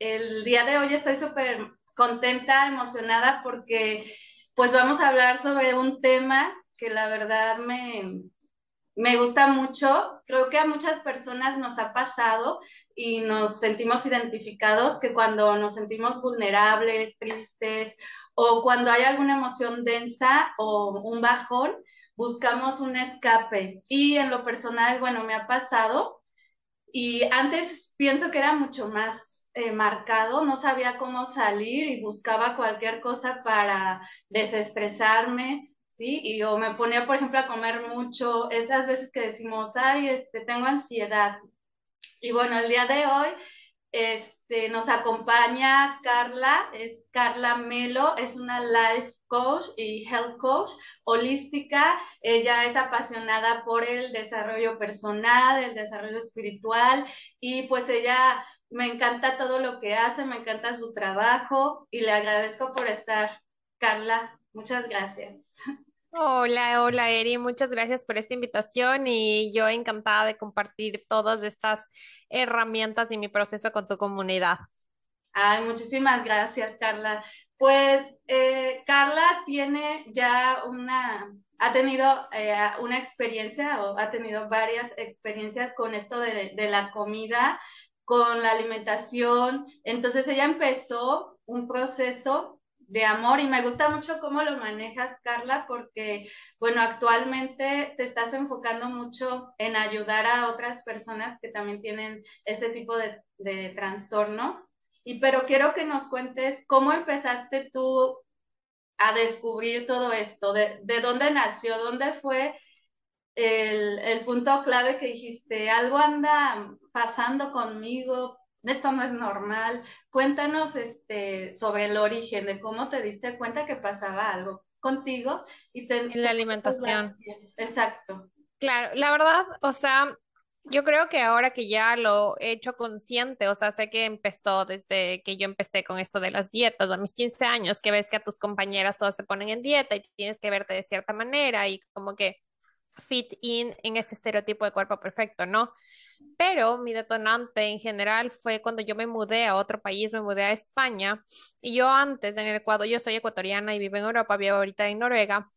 el día de hoy estoy súper contenta, emocionada porque pues vamos a hablar sobre un tema que la verdad me, me gusta mucho. Creo que a muchas personas nos ha pasado y nos sentimos identificados que cuando nos sentimos vulnerables, tristes o cuando hay alguna emoción densa o un bajón, buscamos un escape. Y en lo personal, bueno, me ha pasado y antes pienso que era mucho más eh, marcado, no sabía cómo salir y buscaba cualquier cosa para desestresarme ¿sí? Y yo me ponía, por ejemplo, a comer mucho, esas veces que decimos, ay, este, tengo ansiedad. Y bueno, el día de hoy este, nos acompaña Carla, es Carla Melo, es una life coach y health coach holística. Ella es apasionada por el desarrollo personal, el desarrollo espiritual y pues ella me encanta todo lo que hace, me encanta su trabajo y le agradezco por estar. Carla, muchas gracias. Hola, hola Eri, muchas gracias por esta invitación y yo encantada de compartir todas estas herramientas y mi proceso con tu comunidad. Ay, muchísimas gracias, Carla. Pues eh, Carla tiene ya una, ha tenido eh, una experiencia o ha tenido varias experiencias con esto de, de la comida, con la alimentación. Entonces ella empezó un proceso de amor y me gusta mucho cómo lo manejas, Carla, porque, bueno, actualmente te estás enfocando mucho en ayudar a otras personas que también tienen este tipo de, trastorno. Y pero quiero que nos cuentes cómo empezaste tú a descubrir todo esto, de, de dónde nació, dónde fue el, el punto clave que dijiste, algo anda pasando conmigo, esto no es normal. Cuéntanos este, sobre el origen de cómo te diste cuenta que pasaba algo contigo y te, en la alimentación. Exacto. Claro, la verdad, o sea, yo creo que ahora que ya lo he hecho consciente, o sea, sé que empezó desde que yo empecé con esto de las dietas a mis 15 años, que ves que a tus compañeras todas se ponen en dieta y tienes que verte de cierta manera y como que fit in en este estereotipo de cuerpo perfecto, ¿no? Pero mi detonante en general fue cuando yo me mudé a otro país, me mudé a España y yo antes en el Ecuador, yo soy ecuatoriana y vivo en Europa, vivo ahorita en Noruega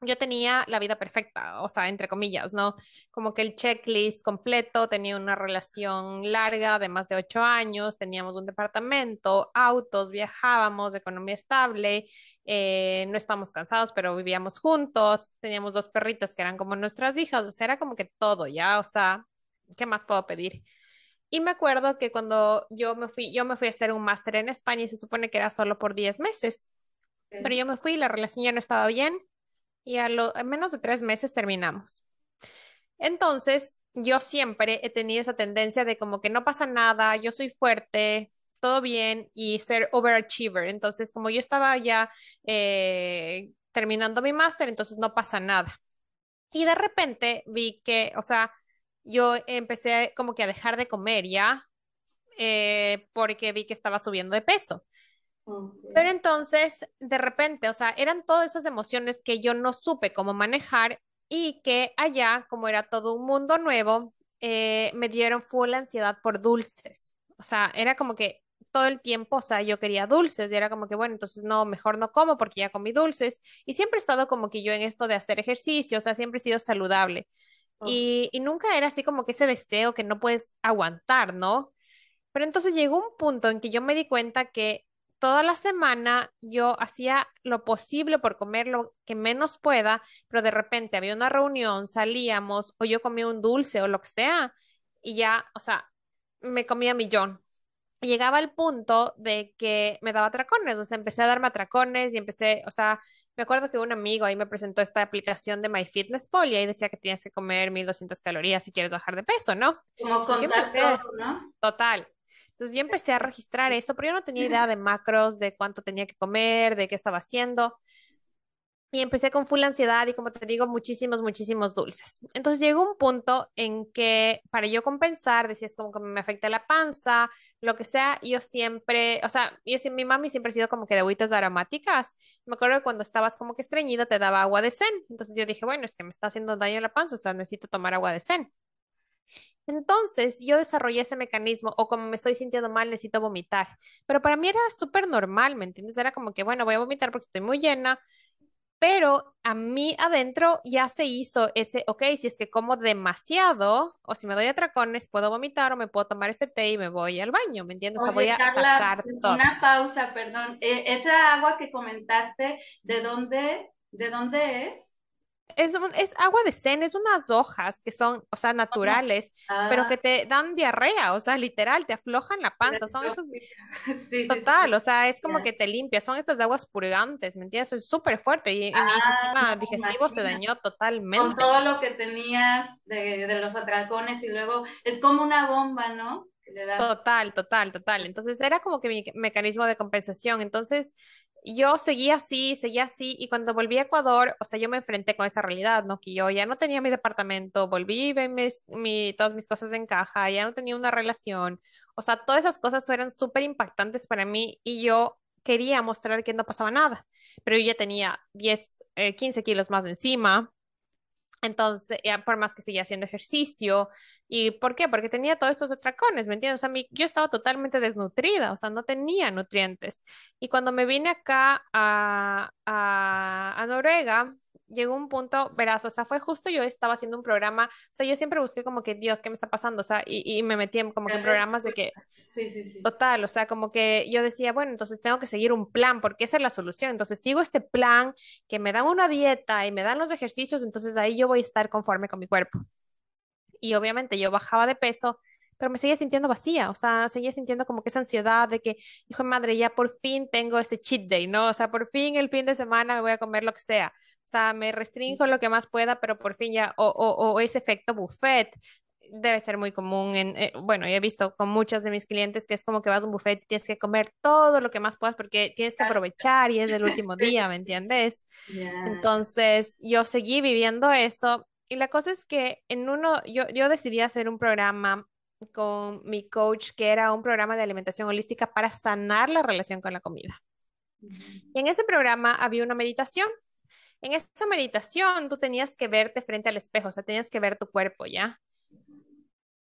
yo tenía la vida perfecta, o sea, entre comillas, ¿no? Como que el checklist completo, tenía una relación larga de más de ocho años, teníamos un departamento, autos, viajábamos, economía estable, eh, no estábamos cansados, pero vivíamos juntos, teníamos dos perritas que eran como nuestras hijas, o sea, era como que todo, ¿ya? O sea, ¿qué más puedo pedir? Y me acuerdo que cuando yo me fui, yo me fui a hacer un máster en España y se supone que era solo por 10 meses, pero yo me fui, la relación ya no estaba bien y a, lo, menos de tres meses terminamos. Entonces, yo siempre he tenido esa tendencia de como que no pasa nada, yo soy fuerte, todo bien y ser overachiever. Entonces, como yo estaba ya eh, terminando mi máster, entonces no pasa nada. Y de repente vi que, o sea, yo empecé como que a dejar de comer ya, eh, porque vi que estaba subiendo de peso. Pero entonces, de repente, o sea, eran todas esas emociones que yo no supe cómo manejar y que allá, como era todo un mundo nuevo, eh, me dieron full ansiedad por dulces. O sea, era como que todo el tiempo, o sea, yo quería dulces y era como que, bueno, entonces no, mejor no como porque ya comí dulces. Y siempre he estado como que yo en esto de hacer ejercicio, o sea, siempre he sido saludable. Y, y nunca era así como que ese deseo que no puedes aguantar, ¿no? Pero entonces llegó un punto en que yo me di cuenta que toda la semana yo hacía lo posible por comer lo que menos pueda, pero de repente había una reunión, salíamos o yo comía un dulce o lo que sea y ya, o sea, me comía millón. Llegaba el punto de que me daba atracones, o sea, empecé a darme atracones y empecé, o sea, me acuerdo que un amigo ahí me presentó esta aplicación de MyFitnessPal y ahí decía que tienes que comer 1200 calorías si quieres bajar de peso, ¿no? Como contar ¿no? Total. Entonces yo empecé a registrar eso, pero yo no tenía idea de macros, de cuánto tenía que comer, de qué estaba haciendo. Y empecé con full ansiedad y como te digo, muchísimos, muchísimos dulces. Entonces llegó un punto en que para yo compensar, decías como que me afecta la panza, lo que sea, yo siempre, o sea, yo mi mami siempre ha sido como que de agüitas aromáticas. Me acuerdo que cuando estabas como que estreñida te daba agua de zen. Entonces yo dije, bueno, es que me está haciendo daño la panza, o sea, necesito tomar agua de zen. Entonces yo desarrollé ese mecanismo o como me estoy sintiendo mal, necesito vomitar. Pero para mí era súper normal, ¿me entiendes? Era como que, bueno, voy a vomitar porque estoy muy llena, pero a mí adentro ya se hizo ese, ok, si es que como demasiado o si me doy atracones, puedo vomitar o me puedo tomar este té y me voy al baño, ¿me entiendes? o sea, voy a sacar todo. Una pausa, perdón. E, esa agua que comentaste, ¿de dónde, de dónde es? Es, es agua de zen, es unas hojas que son, o sea, naturales, pero que te dan diarrea, o sea, literal, te aflojan la panza, son esos, total, o sea, es como que te limpia, son estas aguas purgantes, ¿me entiendes? Es súper fuerte y, mi ah, sistema digestivo se dañó totalmente. Con todo lo que tenías de, de los atracones y luego es como una bomba, ¿no? Total, total, total. Entonces era como que mi mecanismo de compensación. Entonces yo seguía así, seguía así, y cuando volví a Ecuador, o sea, yo me enfrenté con esa realidad, ¿no? Que yo ya no tenía mi departamento, volví a mis, mi, todas mis cosas en caja, ya no tenía una relación, o sea, todas esas cosas eran súper impactantes para mí y yo quería mostrar que no pasaba nada, pero yo ya tenía 10, 15 eh, kilos más de encima, entonces, ya por más que seguía haciendo ejercicio, ¿y por qué? Porque tenía todos estos atracones, ¿me entiendes? O sea, yo estaba totalmente desnutrida, o sea, no tenía nutrientes. Y cuando me vine acá a, a, a Noruega, llegó un punto, verás, o sea, fue justo yo estaba haciendo un programa, o sea, yo siempre busqué como que, Dios, ¿qué me está pasando? O sea, y, y me metí en como que programas de que, sí, sí, sí. total, o sea, como que yo decía, bueno, entonces tengo que seguir un plan, porque esa es la solución, entonces sigo este plan, que me dan una dieta y me dan los ejercicios, entonces ahí yo voy a estar conforme con mi cuerpo. Y obviamente yo bajaba de peso, pero me seguía sintiendo vacía, o sea, seguía sintiendo como que esa ansiedad de que, hijo de madre, ya por fin tengo este cheat day, ¿no? O sea, por fin el fin de semana me voy a comer lo que sea. O sea, me restringo lo que más pueda, pero por fin ya, o, o, o ese efecto buffet, debe ser muy común en, eh, bueno, he visto con muchos de mis clientes que es como que vas a un buffet y tienes que comer todo lo que más puedas porque tienes que aprovechar y es el último día, ¿me entiendes? Entonces, yo seguí viviendo eso y la cosa es que en uno, yo, yo decidí hacer un programa con mi coach, que era un programa de alimentación holística para sanar la relación con la comida. Y en ese programa había una meditación. En esa meditación tú tenías que verte frente al espejo, o sea, tenías que ver tu cuerpo, ¿ya?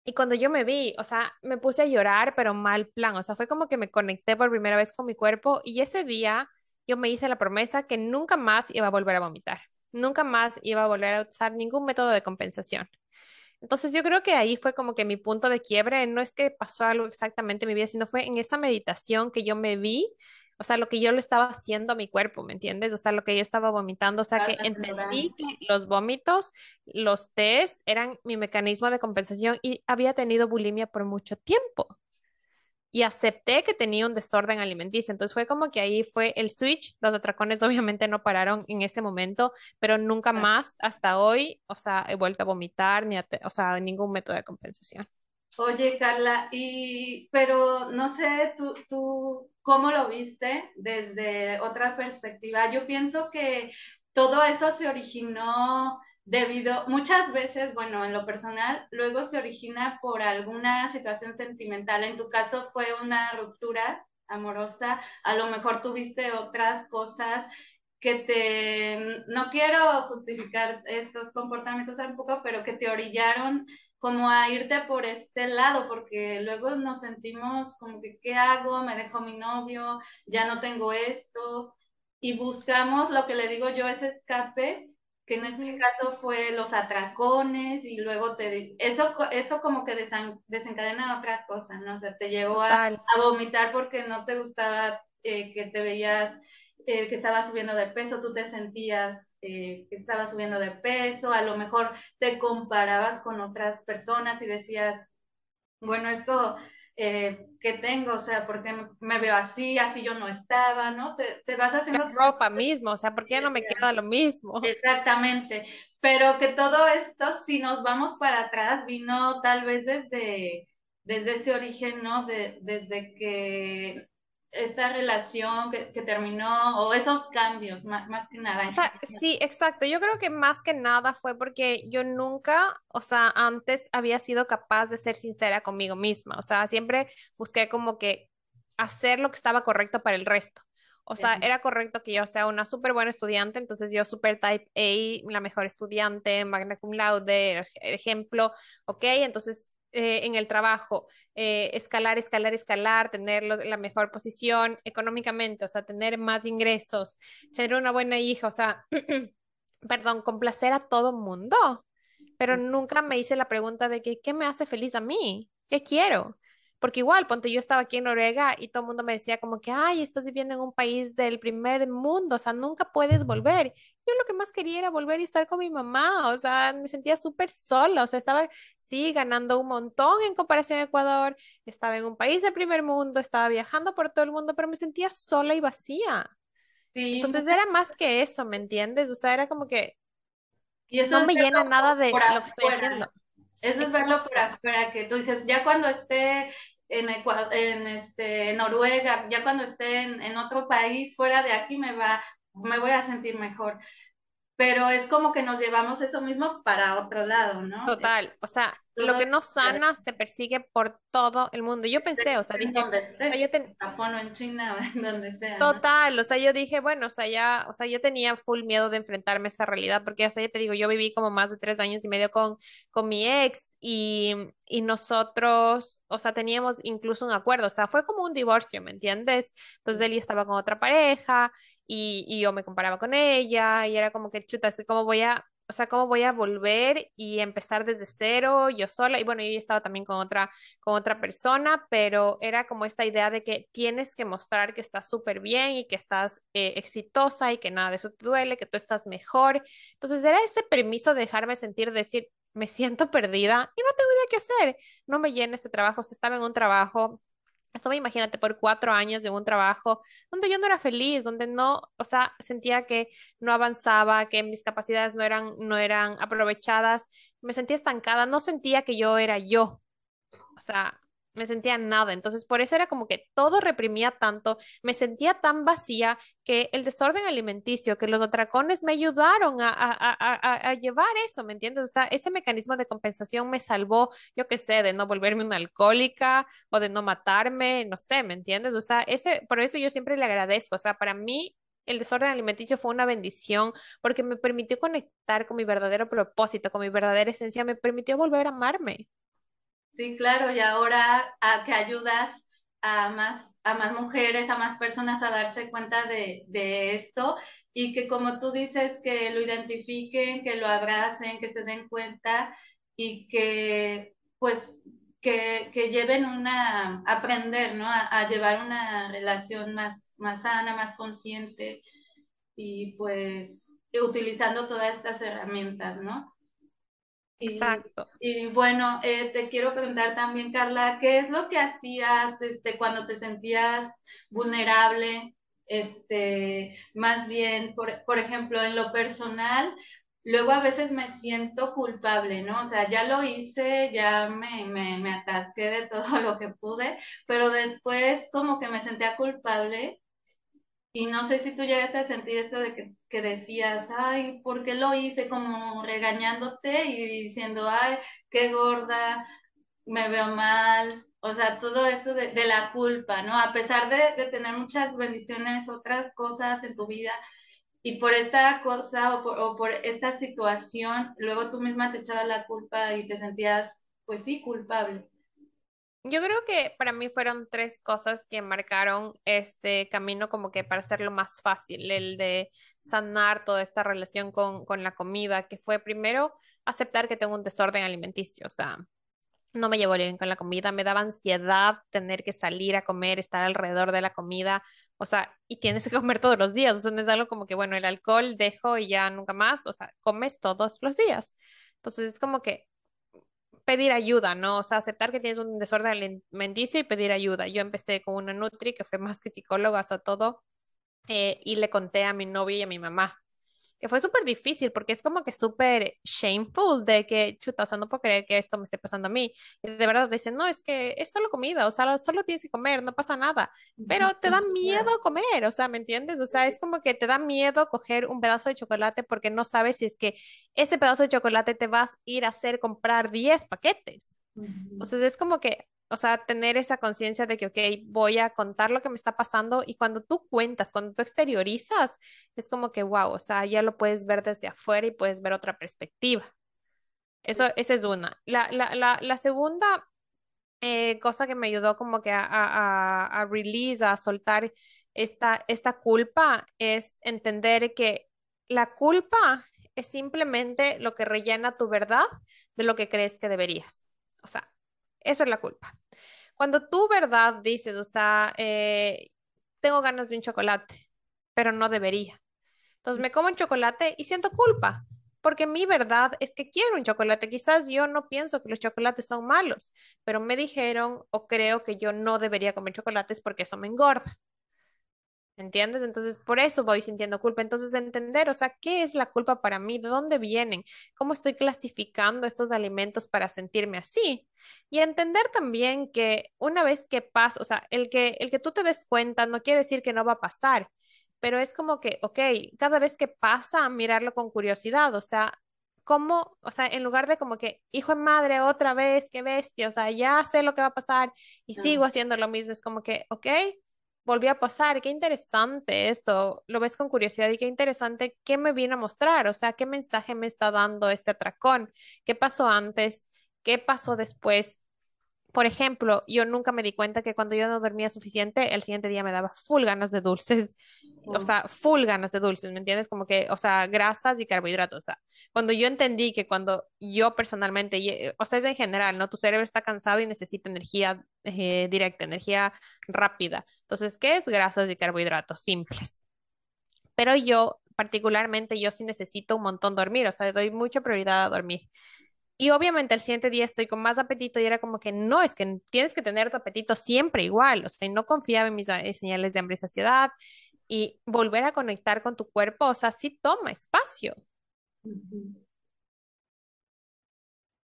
Y cuando yo me vi, o sea, me puse a llorar, pero mal plan, o sea, fue como que me conecté por primera vez con mi cuerpo y ese día yo me hice la promesa que nunca más iba a volver a vomitar, nunca más iba a volver a usar ningún método de compensación. Entonces yo creo que ahí fue como que mi punto de quiebre, no es que pasó algo exactamente en mi vida, sino fue en esa meditación que yo me vi, o sea, lo que yo le estaba haciendo a mi cuerpo, ¿me entiendes? O sea, lo que yo estaba vomitando, o sea, que entendí que los vómitos, los test eran mi mecanismo de compensación y había tenido bulimia por mucho tiempo y acepté que tenía un desorden alimenticio. Entonces fue como que ahí fue el switch. Los atracones obviamente no pararon en ese momento, pero nunca más hasta hoy, o sea, he vuelto a vomitar, ni o sea, ningún método de compensación. Oye, Carla, y pero no sé, tú, tú, ¿cómo lo viste desde otra perspectiva? Yo pienso que todo eso se originó debido, muchas veces, bueno, en lo personal, luego se origina por alguna situación sentimental. En tu caso fue una ruptura amorosa, a lo mejor tuviste otras cosas que te, no quiero justificar estos comportamientos tampoco, pero que te orillaron como a irte por ese lado, porque luego nos sentimos como que, ¿qué hago? Me dejó mi novio, ya no tengo esto, y buscamos lo que le digo yo, ese escape que en este caso fue los atracones y luego te eso eso como que desencadena otra cosa, ¿no? O sea, te llevó a, vomitar porque no te gustaba eh, que te veías eh, que estabas subiendo de peso, tú te sentías eh, que estabas subiendo de peso, a lo mejor te comparabas con otras personas y decías, bueno, esto eh, que tengo, o sea, porque me veo así, así yo no estaba, ¿no? Te, te vas haciendo... La ropa mismo, o sea, ¿por qué no me queda lo mismo? Exactamente, pero que todo esto, si nos vamos para atrás, vino tal vez desde, desde ese origen, ¿no? De, desde que esta relación que, terminó o esos cambios, más, que nada. sí, exacto. Yo creo que más que nada fue porque yo nunca, o sea, antes había sido capaz de ser sincera conmigo misma. O sea, siempre busqué como que hacer lo que estaba correcto para el resto. O sea, era correcto que yo sea una súper buena estudiante, entonces yo súper type A, la mejor estudiante, magna cum laude, ejemplo, ok, entonces eh, en el trabajo, eh, escalar, escalar, escalar, tener la mejor posición económicamente, o sea, tener más ingresos, ser una buena hija, o sea, perdón, complacer a todo mundo, pero nunca me hice la pregunta de que, ¿qué me hace feliz a mí? ¿Qué quiero? Porque igual, ponte, yo estaba aquí en Noruega y todo el mundo me decía como que, ay, estás viviendo en un país del primer mundo, o sea, nunca puedes volver. Yo lo que más quería era volver y estar con mi mamá, o sea, me sentía súper sola, o sea, estaba, sí, ganando un montón en comparación a Ecuador, estaba en un país del primer mundo, estaba viajando por todo el mundo, pero me sentía sola y vacía. Sí, Entonces era más que eso, ¿me entiendes? O sea, era como que y eso no me llena nada de lo que estoy haciendo. Eso es verlo por afuera, que tú dices, ya cuando esté en, en este, Noruega, ya cuando esté en, en, otro país fuera de aquí, me, va, me voy a sentir mejor. Pero es como que nos llevamos eso mismo para otro lado, ¿no? Total, o sea, lo que no sanas te persigue por todo el mundo. Yo pensé, o sea, dije, yo en Japón o en China o en donde sea. Total, o sea, yo dije, bueno, o sea, ya, o sea, yo tenía full miedo de enfrentarme a esa realidad, porque, o sea, ya te digo, yo viví como más de tres años y medio con, con mi ex y, y nosotros, o sea, teníamos incluso un acuerdo, o sea, fue como un divorcio, ¿me entiendes? Entonces él estaba con otra pareja y, y yo me comparaba con ella y era como que, chuta, así como voy a o sea, cómo voy a volver y empezar desde cero yo sola. Y bueno, yo estaba también con otra, con otra persona, pero era como esta idea de que tienes que mostrar que estás súper bien y que estás eh, exitosa y que nada de eso te duele, que tú estás mejor. Entonces era ese permiso de dejarme sentir, decir, me siento perdida y no tengo idea qué hacer. No me llena este trabajo. O estaba en un trabajo Estuve, imagínate, por cuatro años en un trabajo donde yo no era feliz, donde no, o sea, sentía que no avanzaba, que mis capacidades no eran, no eran aprovechadas, me sentía estancada, no sentía que yo era yo. O sea, me sentía nada. Entonces, por eso era como que todo reprimía tanto, me sentía tan vacía que el desorden alimenticio, que los atracones me ayudaron a, a, a, llevar eso, ¿me entiendes? O sea, ese mecanismo de compensación me salvó, yo qué sé, de no volverme una alcohólica o de no matarme, no sé, ¿me entiendes? O sea, ese, por eso yo siempre le agradezco. O sea, para mí el desorden alimenticio fue una bendición porque me permitió conectar con mi verdadero propósito, con mi verdadera esencia, me permitió volver a amarme. Sí, claro, y ahora a que ayudas a más, a más mujeres, a más personas a darse cuenta de, esto y que como tú dices, que lo identifiquen, que lo abracen, que se den cuenta y que pues que, lleven una, aprender, ¿no? A, llevar una relación más, más sana, más consciente y pues utilizando todas estas herramientas, ¿no? Exacto. Y bueno, eh, te quiero preguntar también, Carla, ¿qué es lo que hacías este, cuando te sentías vulnerable? Este, más bien, por, por ejemplo, en lo personal, luego a veces me siento culpable, ¿no? O sea, ya lo hice, ya me, me, me atasqué de todo lo que pude, pero después como que me sentía culpable y no sé si tú llegaste a sentir esto de que, que, decías, ay, ¿por qué lo hice? Como regañándote y diciendo, ay, qué gorda, me veo mal. O sea, todo esto de, de la culpa, ¿no? A pesar de, de, tener muchas bendiciones, otras cosas en tu vida, y por esta cosa o por, o por esta situación, luego tú misma te echabas la culpa y te sentías, pues sí, culpable. Yo creo que para mí fueron tres cosas que marcaron este camino como que para hacerlo más fácil, el de sanar toda esta relación con, con la comida, que fue primero aceptar que tengo un desorden alimenticio, o sea, no me llevo bien con la comida, me daba ansiedad tener que salir a comer, estar alrededor de la comida, o sea, y tienes que comer todos los días, o sea, no es algo como que, bueno, el alcohol dejo y ya nunca más, o sea, comes todos los días. Entonces es como que pedir ayuda, ¿no? O sea, aceptar que tienes un desorden alimenticio y pedir ayuda. Yo empecé con una Nutri que fue más que psicóloga, hasta todo, eh, y le conté a mi novio y a mi mamá que fue súper difícil porque es como que súper shameful de que, chuta, o sea, no puedo creer que esto me esté pasando a mí. Y de verdad dicen, no, es que es solo comida, o sea, solo tienes que comer, no pasa nada. Pero te da miedo comer, o sea, ¿me entiendes? O sea, es como que te da miedo coger un pedazo de chocolate porque no sabes si es que ese pedazo de chocolate te vas a ir a hacer comprar 10 paquetes. Entonces es como que o sea, tener esa conciencia de que, ok, voy a contar lo que me está pasando y cuando tú cuentas, cuando tú exteriorizas, es como que, wow, o sea, ya lo puedes ver desde afuera y puedes ver otra perspectiva. Eso, esa es una. La, la, la, la segunda eh, cosa que me ayudó como que a, a, a release, a soltar esta, esta culpa, es entender que la culpa es simplemente lo que rellena tu verdad de lo que crees que deberías. O sea, eso es la culpa. Cuando tu verdad dices, o sea, eh, tengo ganas de un chocolate, pero no debería. Entonces me como un chocolate y siento culpa, porque mi verdad es que quiero un chocolate. Quizás yo no pienso que los chocolates son malos, pero me dijeron o creo que yo no debería comer chocolates porque eso me engorda. ¿Entiendes? Entonces, por eso voy sintiendo culpa. Entonces, entender, o sea, ¿qué es la culpa para mí? ¿De dónde vienen? ¿Cómo estoy clasificando estos alimentos para sentirme así? Y entender también que una vez que pasa, o sea, el que, el que tú te des cuenta no quiere decir que no va a pasar, pero es como que, ok, cada vez que pasa, mirarlo con curiosidad, o sea, ¿cómo, o sea, en lugar de como que, hijo de madre, otra vez, qué bestia, o sea, ya sé lo que va a pasar y sigo haciendo lo mismo, es como que, ok volvió a pasar, qué interesante esto, lo ves con curiosidad y qué interesante, ¿qué me viene a mostrar? O sea, ¿qué mensaje me está dando este atracón? ¿Qué pasó antes? ¿Qué pasó después? Por ejemplo, yo nunca me di cuenta que cuando yo no dormía suficiente, el siguiente día me daba full ganas de dulces, o sea, full ganas de dulces, ¿me entiendes? Como que, o sea, grasas y carbohidratos. O sea, cuando yo entendí que cuando yo personalmente, o sea, es en general, ¿no? Tu cerebro está cansado y necesita energía eh, directa, energía rápida. Entonces, ¿qué es grasas y carbohidratos? Simples. Pero yo, particularmente, yo sí necesito un montón dormir, o sea, doy mucha prioridad a dormir. Y obviamente el siguiente día estoy con más apetito y era como que no, es que tienes que tener tu apetito siempre igual, o sea, no confiaba en mis eh, señales de hambre y saciedad y volver a conectar con tu cuerpo, o sea, sí toma espacio.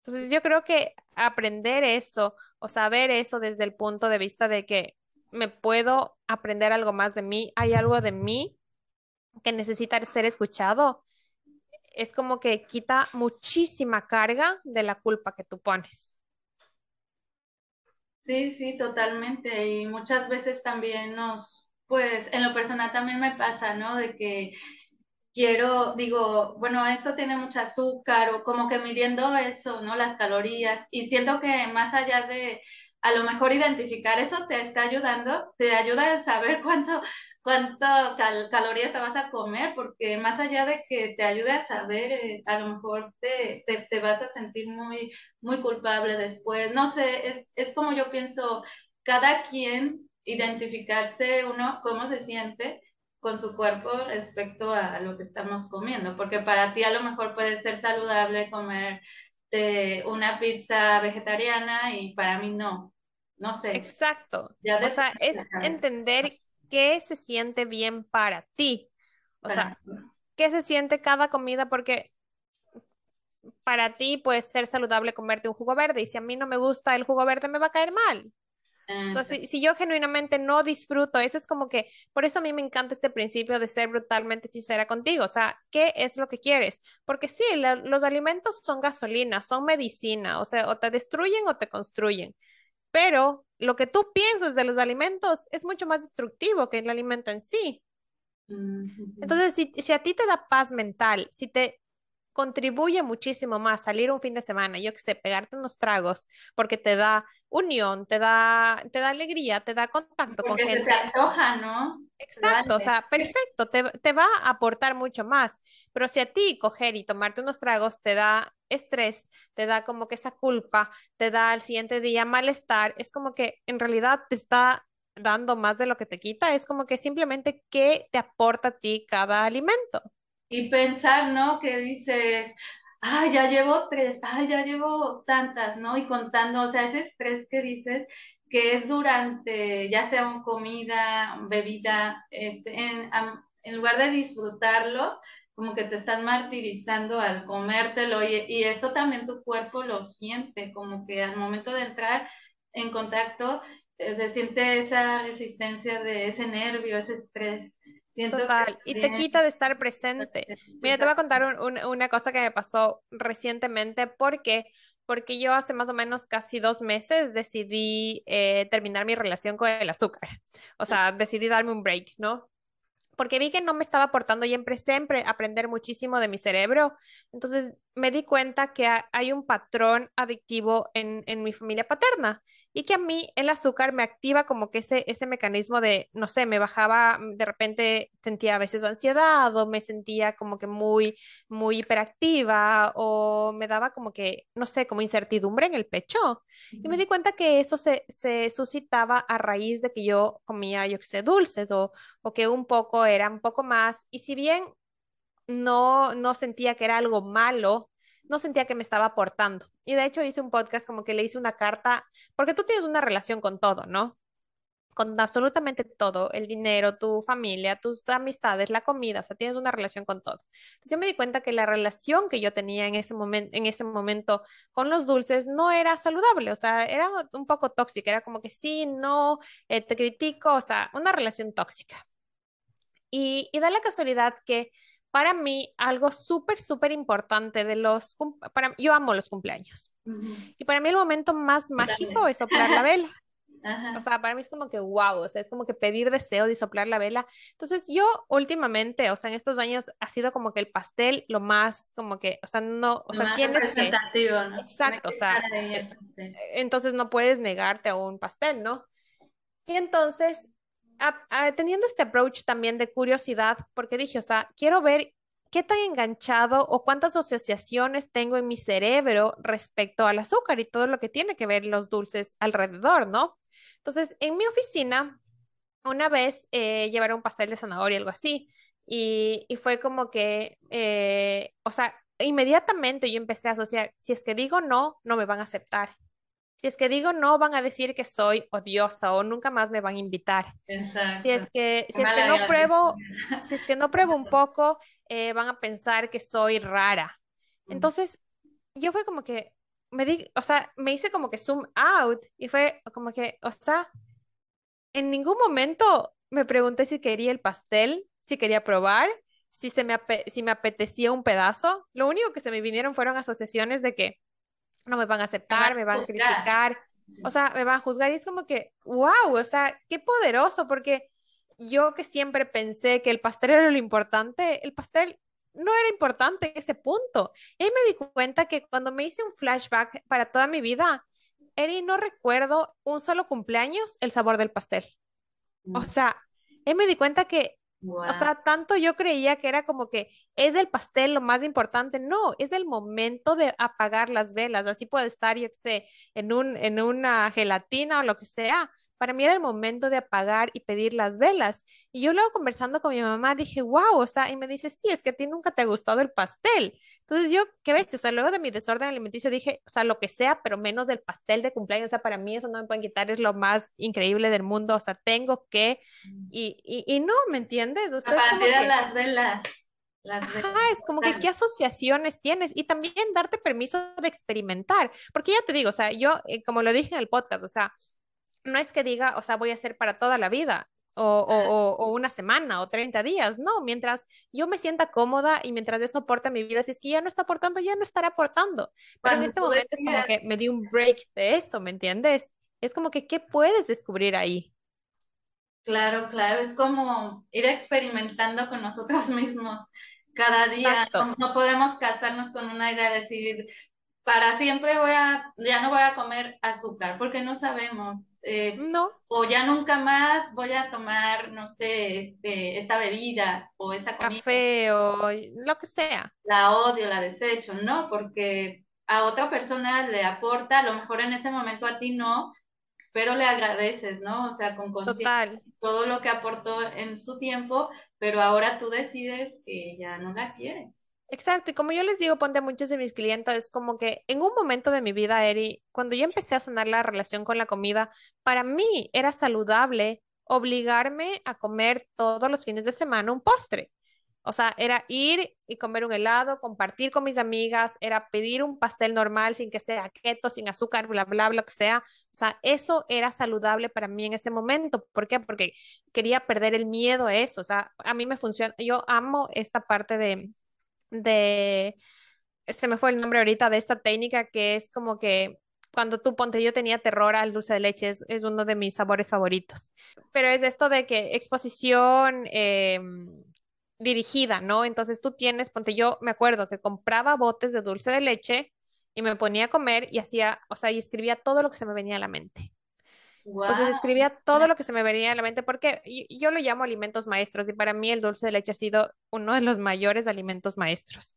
Entonces yo creo que aprender eso o saber eso desde el punto de vista de que me puedo aprender algo más de mí, hay algo de mí que necesita ser escuchado, es como que quita muchísima carga de la culpa que tú pones. Sí, sí, totalmente. Y muchas veces también nos, pues en lo personal también me pasa, ¿no? De que quiero, digo, bueno, esto tiene mucho azúcar o como que midiendo eso, ¿no? Las calorías. Y siento que más allá de a lo mejor identificar eso te está ayudando, te ayuda a saber cuánto, cuántas calorías te vas a comer, porque más allá de que te ayude a saber, eh, a lo mejor te, te, vas a sentir muy, muy culpable después. No sé, es, es como yo pienso, cada quien identificarse uno cómo se siente con su cuerpo respecto a lo que estamos comiendo, porque para ti a lo mejor puede ser saludable comer una pizza vegetariana y para mí no. No sé. Exacto. o sea, es entender qué se siente bien para ti. O sea, qué se siente cada comida porque para ti puede ser saludable comerte un jugo verde y si a mí no me gusta el jugo verde me va a caer mal. Entonces, si, yo genuinamente no disfruto, eso es como que, por eso a mí me encanta este principio de ser brutalmente sincera contigo, o sea, ¿qué es lo que quieres? Porque sí, los alimentos son gasolina, son medicina, o sea, o te destruyen o te construyen pero lo que tú piensas de los alimentos es mucho más destructivo que el alimento en sí. Entonces, si, si, a ti te da paz mental, si te contribuye muchísimo más salir un fin de semana, yo que sé, pegarte unos tragos, porque te da unión, te da, te da alegría, te da contacto con gente. Se te antoja, ¿no? Exacto, o sea, perfecto, te, te, va a aportar mucho más. Pero si a ti coger y tomarte unos tragos te da estrés, te da como que esa culpa, te da al siguiente día malestar, es como que en realidad te está dando más de lo que te quita, es como que simplemente qué te aporta a ti cada alimento y pensar, ¿no? Que dices, ay, ya llevo tres, ay, ya llevo tantas, ¿no? Y contando, o sea, ese estrés que dices que es durante, ya sea un comida, bebida, este, en, en lugar de disfrutarlo, como que te están martirizando al comértelo y, y eso también tu cuerpo lo siente, como que al momento de entrar en contacto eh, se siente esa resistencia de ese nervio, ese estrés. Total, y te quita de estar presente. Mira, te voy a contar una cosa que me pasó recientemente porque porque yo hace más o menos casi dos meses decidí eh, terminar mi relación con el azúcar. O sea, decidí darme un break, ¿no? porque vi que no me estaba aportando y empecé a aprender muchísimo de mi cerebro. Entonces me di cuenta que hay un patrón adictivo en, en, mi familia paterna y que a mí el azúcar me activa como que ese, ese mecanismo de, no sé, me bajaba, de repente sentía a veces ansiedad o me sentía como que muy, muy hiperactiva o me daba como que, no sé, como incertidumbre en el pecho. Y me di cuenta que eso se, se suscitaba a raíz de que yo comía, yo que sé, dulces o, o que un poco era un poco más, y si bien no, no sentía que era algo malo, no sentía que me estaba aportando. Y de hecho hice un podcast como que le hice una carta, porque tú tienes una relación con todo, ¿no? Con absolutamente todo, el dinero, tu familia, tus amistades, la comida, o sea, tienes una relación con todo. Entonces yo me di cuenta que la relación que yo tenía en ese momento, en ese momento con los dulces no era saludable, o sea, era un poco tóxica, era como que sí, no, eh, te critico, o sea, una relación tóxica. Y, da la casualidad que para mí algo súper, súper importante de los, para, yo amo los cumpleaños. Y para mí el momento más mágico es soplar la vela. O sea, para mí es como que wow, o sea, es como que pedir deseo de soplar la vela. Entonces, yo últimamente, o sea, en estos años ha sido como que el pastel lo más como que, o sea, no, o sea, tienes que ¿no? Exacto, o sea, e, entonces no puedes negarte a un pastel, ¿no? Y entonces teniendo este approach también de curiosidad, porque dije, o sea, quiero ver qué tan enganchado o cuántas asociaciones tengo en mi cerebro respecto al azúcar y todo lo que tiene que ver los dulces alrededor, ¿no? Entonces, en mi oficina, una vez eh, llevaron un pastel de zanahoria, algo así, y, y fue como que, eh, o sea, inmediatamente yo empecé a asociar, si es que digo no, no me van a aceptar. Si es que digo no, van a decir que soy odiosa o nunca más me van a invitar. Si es que, si es que no pruebo, si es que no pruebo un poco, eh, van a pensar que soy rara. Entonces, yo fue como que me di, o sea, me hice como que zoom out y fue como que, o sea, en ningún momento me pregunté si quería el pastel, si quería probar, si se me, si me apetecía un pedazo. Lo único que se me vinieron fueron asociaciones de que no me van a aceptar, me van a criticar, o sea, me van a juzgar y es como que, wow, o sea, qué poderoso, porque yo que siempre pensé que el pastel era lo importante, el pastel no era importante ese punto. Y ahí me di cuenta que cuando me hice un flashback para toda mi vida, Eri, no recuerdo un solo cumpleaños el sabor del pastel. O sea, ahí me di cuenta que o sea, tanto yo creía que era como que es el pastel lo más importante. No, es el momento de apagar las velas. Así puede estar, yo que sé, en un, en una gelatina o lo que sea, para mí era el momento de apagar y pedir las velas. Y yo luego conversando con mi mamá dije, wow, o sea, y me dice, sí, es que a ti nunca te ha gustado el pastel. Entonces yo, ¿qué ves? O sea, luego de mi desorden alimenticio dije, o sea, lo que sea, pero menos del pastel de cumpleaños. O sea, para mí eso no me pueden quitar, es lo más increíble del mundo. O sea, tengo que, mm. y, y, y no, ¿me entiendes? O sea, es como que... las velas. Ajá, es como que qué asociaciones tienes y también darte permiso de experimentar, porque ya te digo, o sea, yo, eh, como lo dije en el podcast, o sea, no es que diga, o sea, voy a hacer para toda la vida. O, una semana o 30 días, no, mientras yo me sienta cómoda y mientras eso aporte a mi vida, si es que ya no está aportando, ya no estará aportando. Pero en este momento es como que me di un break de eso, ¿me entiendes? Es como que, ¿qué puedes descubrir ahí? Claro, claro, es como ir experimentando con nosotros mismos cada día. No, podemos casarnos con una idea de decir, para siempre voy a, ya no voy a comer azúcar, porque no sabemos. Eh, no. O ya nunca más voy a tomar, no sé, este, esta bebida o esta comida. Café o lo que sea. La odio, la desecho, no, porque a otra persona le aporta, a lo mejor en ese momento a ti no, pero le agradeces, ¿no? O sea, con conciencia todo lo que aportó en su tiempo, pero ahora tú decides que ya no la quieres. Exacto, y como yo les digo, ponte a muchos de mis clientes, es como que en un momento de mi vida, Eri, cuando yo empecé a sanar la relación con la comida, para mí era saludable obligarme a comer todos los fines de semana un postre. O sea, era ir y comer un helado, compartir con mis amigas, era pedir un pastel normal sin que sea keto, sin azúcar, bla, bla, bla, lo que sea. O sea, eso era saludable para mí en ese momento. ¿Por qué? Porque quería perder el miedo a eso. O sea, a mí me funciona, yo amo esta parte de, de, se me fue el nombre ahorita de esta técnica que es como que cuando tú ponte, yo tenía terror al dulce de leche, es, es uno de mis sabores favoritos. Pero es esto de que exposición em, dirigida, ¿no? Entonces tú tienes, ponte, yo me acuerdo que compraba botes de dulce de leche y me ponía a comer y hacía, o sea, y escribía todo lo que se me venía a la mente. Entonces escribía todo lo que se me venía a la mente porque yo, lo llamo alimentos maestros y para mí el dulce de leche ha sido uno de los mayores alimentos maestros.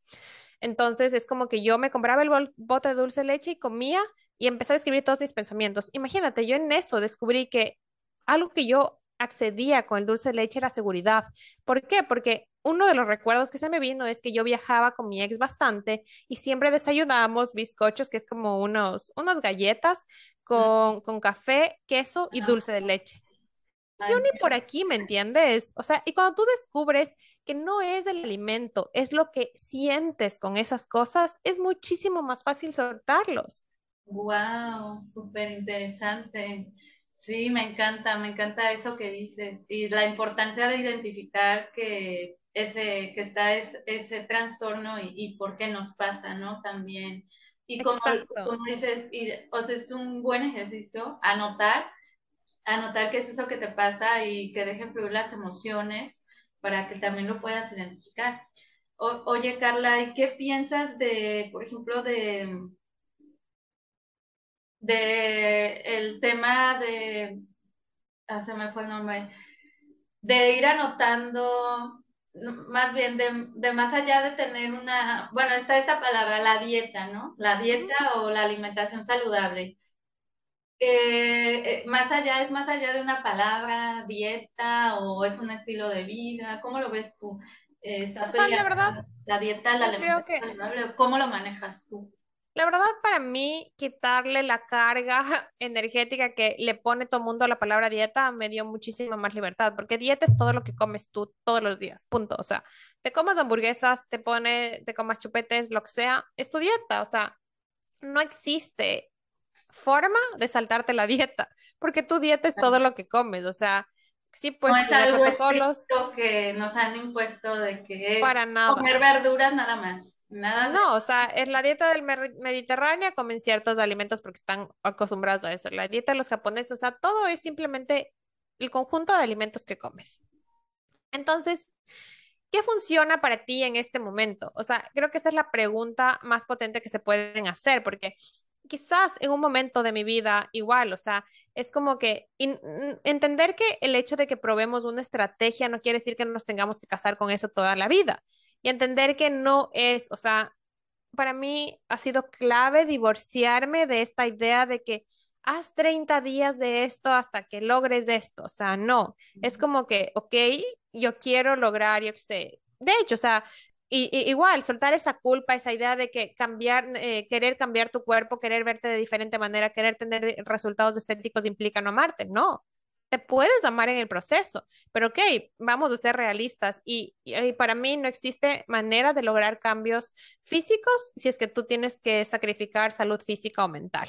Entonces es como que yo me compraba el bote de dulce de leche y comía y empecé a escribir todos mis pensamientos. Imagínate, yo en eso descubrí que algo que yo accedía con el dulce de leche era seguridad. ¿Por qué? Porque uno de los recuerdos que se me vino es que yo viajaba con mi ex bastante y siempre desayunábamos bizcochos, que es como unos, unas galletas con, con café, queso y dulce de leche. Yo ni por aquí, ¿me entiendes? O sea, y cuando tú descubres que no es el alimento, es lo que sientes con esas cosas, es muchísimo más fácil soltarlos. Wow, súper interesante. Sí, me encanta, me encanta eso que dices y la importancia de identificar que ese que está ese trastorno y, por qué nos pasa, ¿no? También. Y como, como dices, y, o sea, es un buen ejercicio anotar, anotar qué es eso que te pasa y que dejen fluir las emociones para que también lo puedas identificar. oye, Carla, ¿y qué piensas de, por ejemplo, de de el tema de, ah, se me fue el nombre, de ir anotando, más bien de, más allá de tener una, bueno, está esta palabra, la dieta, ¿no? La dieta o la alimentación saludable. Eh, más allá, es más allá de una palabra, dieta o es un estilo de vida, ¿cómo lo ves tú? Eh, la verdad, la dieta, la alimentación saludable, ¿cómo lo manejas tú? La verdad, para mí, quitarle la carga energética que le pone todo el mundo a la palabra dieta me dio muchísima más libertad, porque dieta es todo lo que comes tú todos los días, punto. O sea, te comas hamburguesas, te pone, te comas chupetes, lo que sea, es tu dieta. O sea, no existe forma de saltarte la dieta, porque tu dieta es todo lo que comes. O sea, sí, pues no es algo protocolos que nos han impuesto de que es para nada. comer verduras nada más. Nada. No, o sea, en la dieta del Mediterráneo comen ciertos alimentos porque están acostumbrados a eso. La dieta de los japoneses, o sea, todo es simplemente el conjunto de alimentos que comes. Entonces, ¿qué funciona para ti en este momento? O sea, creo que esa es la pregunta más potente que se pueden hacer, porque quizás en un momento de mi vida igual, o sea, es como que entender que el hecho de que probemos una estrategia no quiere decir que nos tengamos que casar con eso toda la vida y entender que no es, o sea, para mí ha sido clave divorciarme de esta idea de que haz 30 días de esto hasta que logres esto, o sea, no, es como que, ok, yo quiero lograr, yo sé, de hecho, o sea, y, igual, soltar esa culpa, esa idea de que cambiar, eh, querer cambiar tu cuerpo, querer verte de diferente manera, querer tener resultados estéticos implica no amarte, no te puedes amar en el proceso, pero ok, vamos a ser realistas y, para mí no existe manera de lograr cambios físicos si es que tú tienes que sacrificar salud física o mental.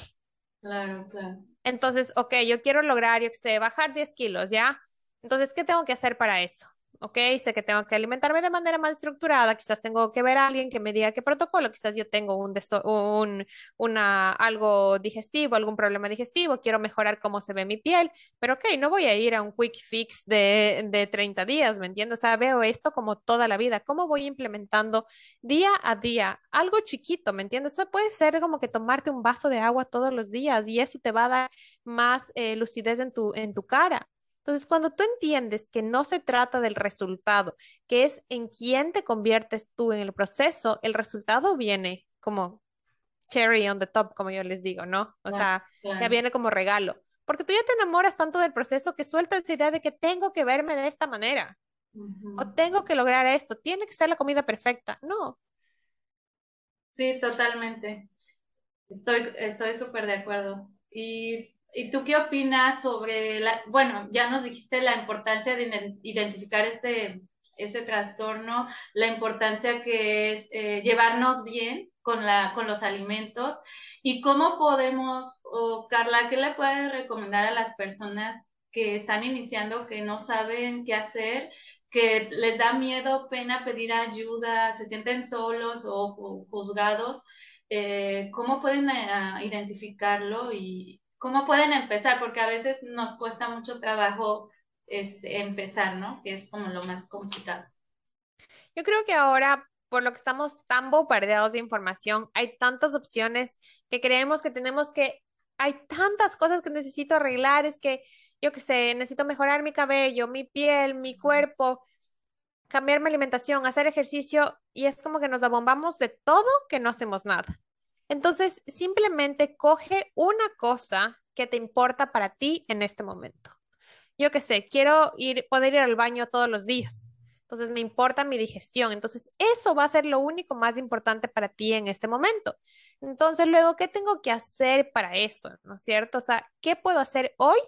Claro, claro. Entonces, ok, yo quiero lograr, yo sé, bajar 10 kilos, ¿ya? Entonces, ¿qué tengo que hacer para eso? ¿Ok? Sé que tengo que alimentarme de manera más estructurada, quizás tengo que ver a alguien que me diga qué protocolo, quizás yo tengo un, un algo digestivo, algún problema digestivo, quiero mejorar cómo se ve mi piel, pero ok, no voy a ir a un quick fix de, de 30 días, ¿me entiendes? O sea, veo esto como toda la vida, cómo voy implementando día a día, algo chiquito, ¿me entiendes? Eso puede ser como que tomarte un vaso de agua todos los días y eso te va a dar más eh, lucidez en tu, en tu cara. Entonces, cuando tú entiendes que no se trata del resultado, que es en quién te conviertes tú en el proceso, el resultado viene como cherry on the top, como yo les digo, ¿no? O sea, ya viene como regalo. Porque tú ya te enamoras tanto del proceso que sueltas esa idea de que tengo que verme de esta manera. O tengo que lograr esto. Tiene que ser la comida perfecta. No. Sí, totalmente. Estoy estoy súper de acuerdo. Y ¿Y tú qué opinas sobre la, bueno, ya nos dijiste la importancia de identificar este, este trastorno, la importancia que es eh, llevarnos bien con, la, con los alimentos y cómo podemos, o Carla, ¿qué le puede recomendar a las personas que están iniciando, que no saben qué hacer, que les da miedo, pena pedir ayuda, se sienten solos o juzgados? eh, ¿cómo pueden eh, identificarlo y cómo pueden empezar? Porque a veces nos cuesta mucho trabajo este, empezar, ¿no? Que es como lo más complicado. Yo creo que ahora, por lo que estamos tan bombardeados de información, hay tantas opciones que creemos que tenemos que, hay tantas cosas que necesito arreglar, es que, yo qué sé, necesito mejorar mi cabello, mi piel, mi cuerpo, cambiar mi alimentación, hacer ejercicio, y es como que nos abombamos de todo que no hacemos nada. Entonces, simplemente coge una cosa que te importa para ti en este momento. Yo qué sé, quiero ir, poder ir al baño todos los días. Entonces, me importa mi digestión. Entonces, eso va a ser lo único más importante para ti en este momento. Entonces, luego, ¿qué tengo que hacer para eso? ¿No es cierto? O sea, ¿qué puedo hacer hoy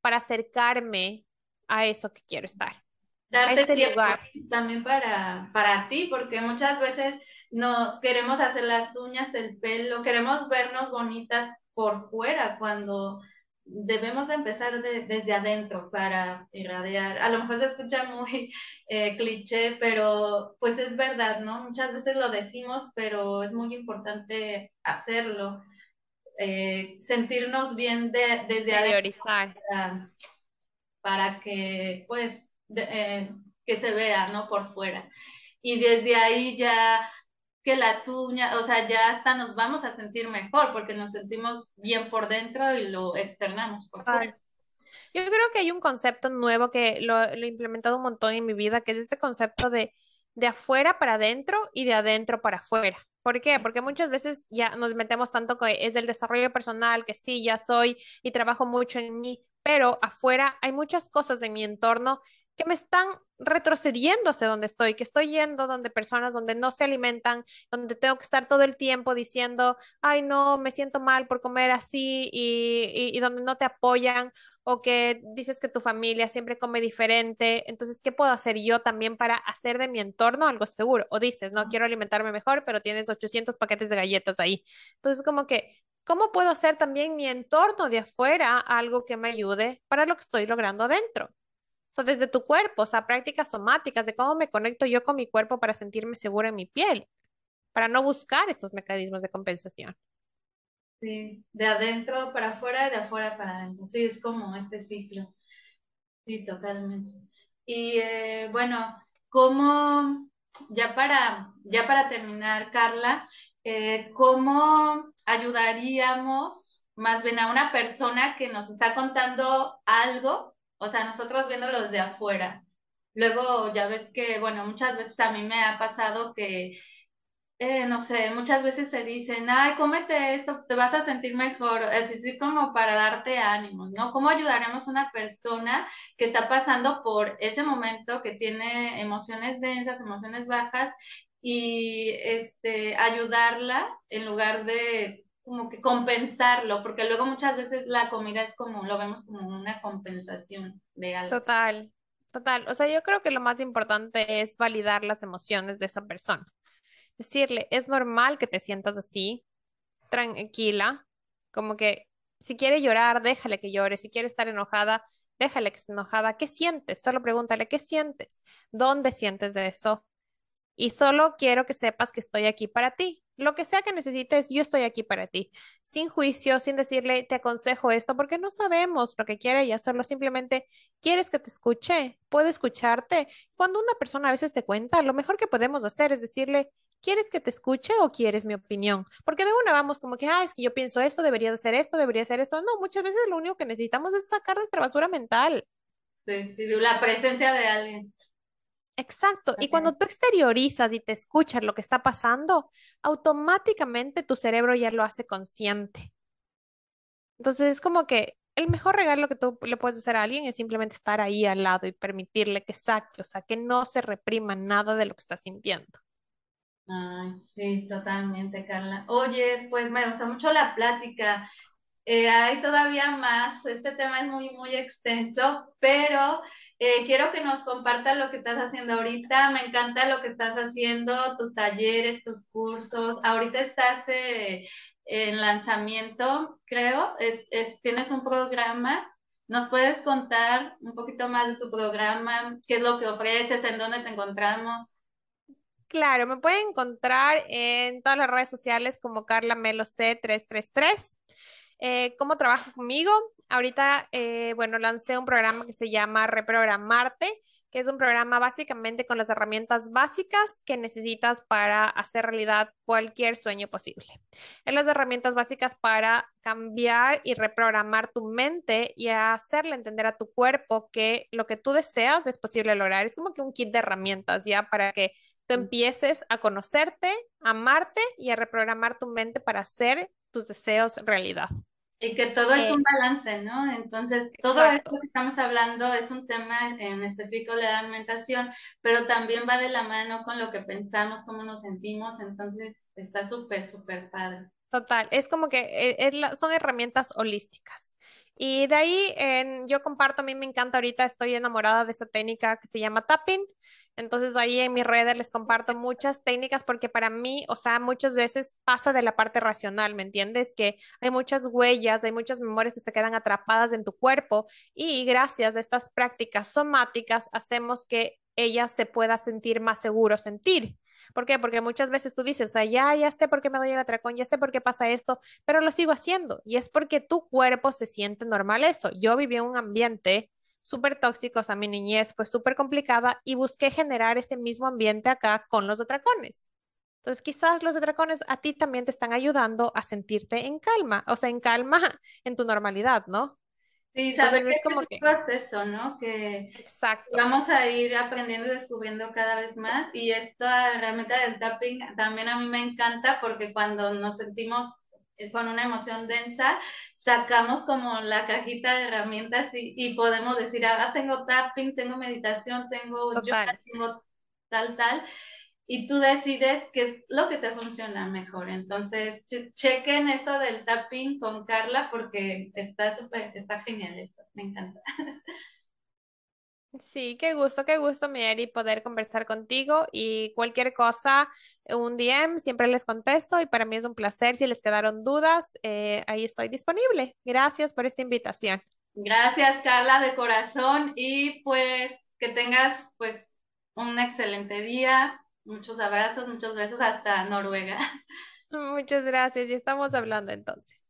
para acercarme a eso que quiero estar? Darte tiempo también para, para ti, porque muchas veces nos queremos hacer las uñas, el pelo, queremos vernos bonitas por fuera cuando debemos empezar desde adentro para irradiar. A lo mejor se escucha muy eh, cliché, pero pues es verdad, ¿no? Muchas veces lo decimos, pero es muy importante hacerlo. Eh, sentirnos bien desde adentro para, para, que pues eh, que se vea, ¿no? Por fuera. Y desde ahí ya que las uñas, o sea, ya hasta nos vamos a sentir mejor porque nos sentimos bien por dentro y lo externamos por fuera. Yo creo que hay un concepto nuevo que lo, lo, he implementado un montón en mi vida, que es este concepto de, de afuera para adentro y de adentro para afuera. ¿Por qué? Porque muchas veces ya nos metemos tanto que es el desarrollo personal, que sí, ya soy y trabajo mucho en mí, pero afuera hay muchas cosas en mi entorno que me están retrocediendo hacia donde estoy, que estoy yendo donde personas donde no se alimentan, donde tengo que estar todo el tiempo diciendo, ay no, me siento mal por comer así y, y, donde no te apoyan o que dices que tu familia siempre come diferente, entonces, ¿qué puedo hacer yo también para hacer de mi entorno algo seguro? O dices, no quiero alimentarme mejor, pero tienes 800 paquetes de galletas ahí. Entonces, como que ¿Cómo puedo hacer también mi entorno de afuera algo que me ayude para lo que estoy logrando adentro? O sea, desde tu cuerpo, o sea, prácticas somáticas de cómo me conecto yo con mi cuerpo para sentirme segura en mi piel, para no buscar estos mecanismos de compensación. Sí, de adentro para afuera y de afuera para adentro. Sí, es como este ciclo. Sí, totalmente. Y eh, bueno, ¿cómo, ya para, ya para terminar, Carla, eh, cómo ayudaríamos más bien a una persona que nos está contando algo o sea, nosotros viéndolos de afuera. Luego ya ves que, bueno, muchas veces a mí me ha pasado que, eh, no sé, muchas veces te dicen, ay, cómete esto, te vas a sentir mejor, es decir, como para darte ánimos, ¿no? ¿Cómo ayudaremos a una persona que está pasando por ese momento, que tiene emociones densas, emociones bajas, y este, ayudarla en lugar de como que compensarlo, porque luego muchas veces la comida es como, lo vemos como una compensación de algo. Total, total. O sea, yo creo que lo más importante es validar las emociones de esa persona. Decirle, es normal que te sientas así, tranquila, como que si quiere llorar, déjale que llore, si quiere estar enojada, déjale que esté enojada. ¿Qué sientes? Solo pregúntale, ¿qué sientes? ¿Dónde sientes de eso? Y solo quiero que sepas que estoy aquí para ti. Lo que sea que necesites, yo estoy aquí para ti, sin juicio, sin decirle, te aconsejo esto, porque no sabemos lo que quiere ella, solo simplemente quieres que te escuche, puede escucharte. Cuando una persona a veces te cuenta, lo mejor que podemos hacer es decirle, ¿quieres que te escuche o quieres mi opinión? Porque de una vamos como que, ah, es que yo pienso esto, debería hacer esto, debería hacer esto. No, muchas veces lo único que necesitamos es sacar nuestra basura mental. Sí, sí, la presencia de alguien. Exacto. Y cuando tú exteriorizas y te escuchas lo que está pasando, automáticamente tu cerebro ya lo hace consciente. Entonces es como que el mejor regalo que tú le puedes hacer a alguien es simplemente estar ahí al lado y permitirle que saque, o sea, que no se reprima nada de lo que está sintiendo. Ay, sí, totalmente, Carla. Oye, pues me gusta mucho la plática. Eh, hay todavía más, este tema es muy, muy extenso, pero eh, quiero que nos compartas lo que estás haciendo ahorita. Me encanta lo que estás haciendo, tus talleres, tus cursos. Ahorita estás eh, en lanzamiento, creo. Es, tienes un programa. ¿Nos puedes contar un poquito más de tu programa? ¿Qué es lo que ofreces? ¿En dónde te encontramos? Claro, me pueden encontrar en todas las redes sociales como Carla Melo C333. Eh, ¿Cómo trabaja conmigo? Ahorita, eh, bueno, lancé un programa que se llama Reprogramarte, que es un programa básicamente con las herramientas básicas que necesitas para hacer realidad cualquier sueño posible. Es las herramientas básicas para cambiar y reprogramar tu mente y hacerle entender a tu cuerpo que lo que tú deseas es posible lograr. Es como que un kit de herramientas ya para que tú empieces a conocerte, a amarte y a reprogramar tu mente para hacer tus deseos realidad. Y que todo es un eh, balance, ¿no? Entonces, todo esto que estamos hablando es un tema en específico de la alimentación, pero también va de la mano con lo que pensamos, cómo nos sentimos, entonces está súper, súper padre. Total, es como que eh, son herramientas holísticas. Y de ahí yo comparto, a mí me encanta ahorita, estoy enamorada de esta técnica que se llama tapping. Entonces ahí en mis redes les comparto muchas técnicas porque para mí, o sea, muchas veces pasa de la parte racional, ¿me entiendes? Que hay muchas huellas, hay muchas memorias que se quedan atrapadas en tu cuerpo y gracias a estas prácticas somáticas hacemos que ella se pueda sentir más seguro sentir. ¿Por qué? Porque muchas veces tú dices, o sea, ya, ya sé por qué me doy el atracón, ya sé por qué pasa esto, pero lo sigo haciendo. Y es porque tu cuerpo se siente normal eso. Yo viví en un ambiente súper tóxico, o sea, mi niñez fue súper complicada y busqué generar ese mismo ambiente acá con los atracones. Entonces, quizás los atracones a ti también te están ayudando a sentirte en calma, o sea, en calma en tu normalidad, ¿no? Sí, sabes que es como un proceso, ¿no? Que vamos a ir aprendiendo y descubriendo cada vez más. Y esta herramienta del tapping también a mí me encanta porque cuando nos sentimos eh, con una emoción densa, sacamos como la cajita de herramientas y, podemos decir, ah, tengo tapping, tengo meditación, tengo yoga, tengo tal, tal y tú decides qué es lo que te funciona mejor. Entonces, chequen esto del tapping con Carla porque está súper, está genial esto, me encanta. Sí, qué gusto, qué gusto, Mary, poder conversar contigo y cualquier cosa, un DM, siempre les contesto y para mí es un placer. Si les quedaron dudas, eh, ahí estoy disponible. Gracias por esta invitación. Gracias, Carla, de corazón y pues que tengas pues un excelente día, Muchos abrazos, muchos besos hasta Noruega. Muchas gracias y estamos hablando entonces.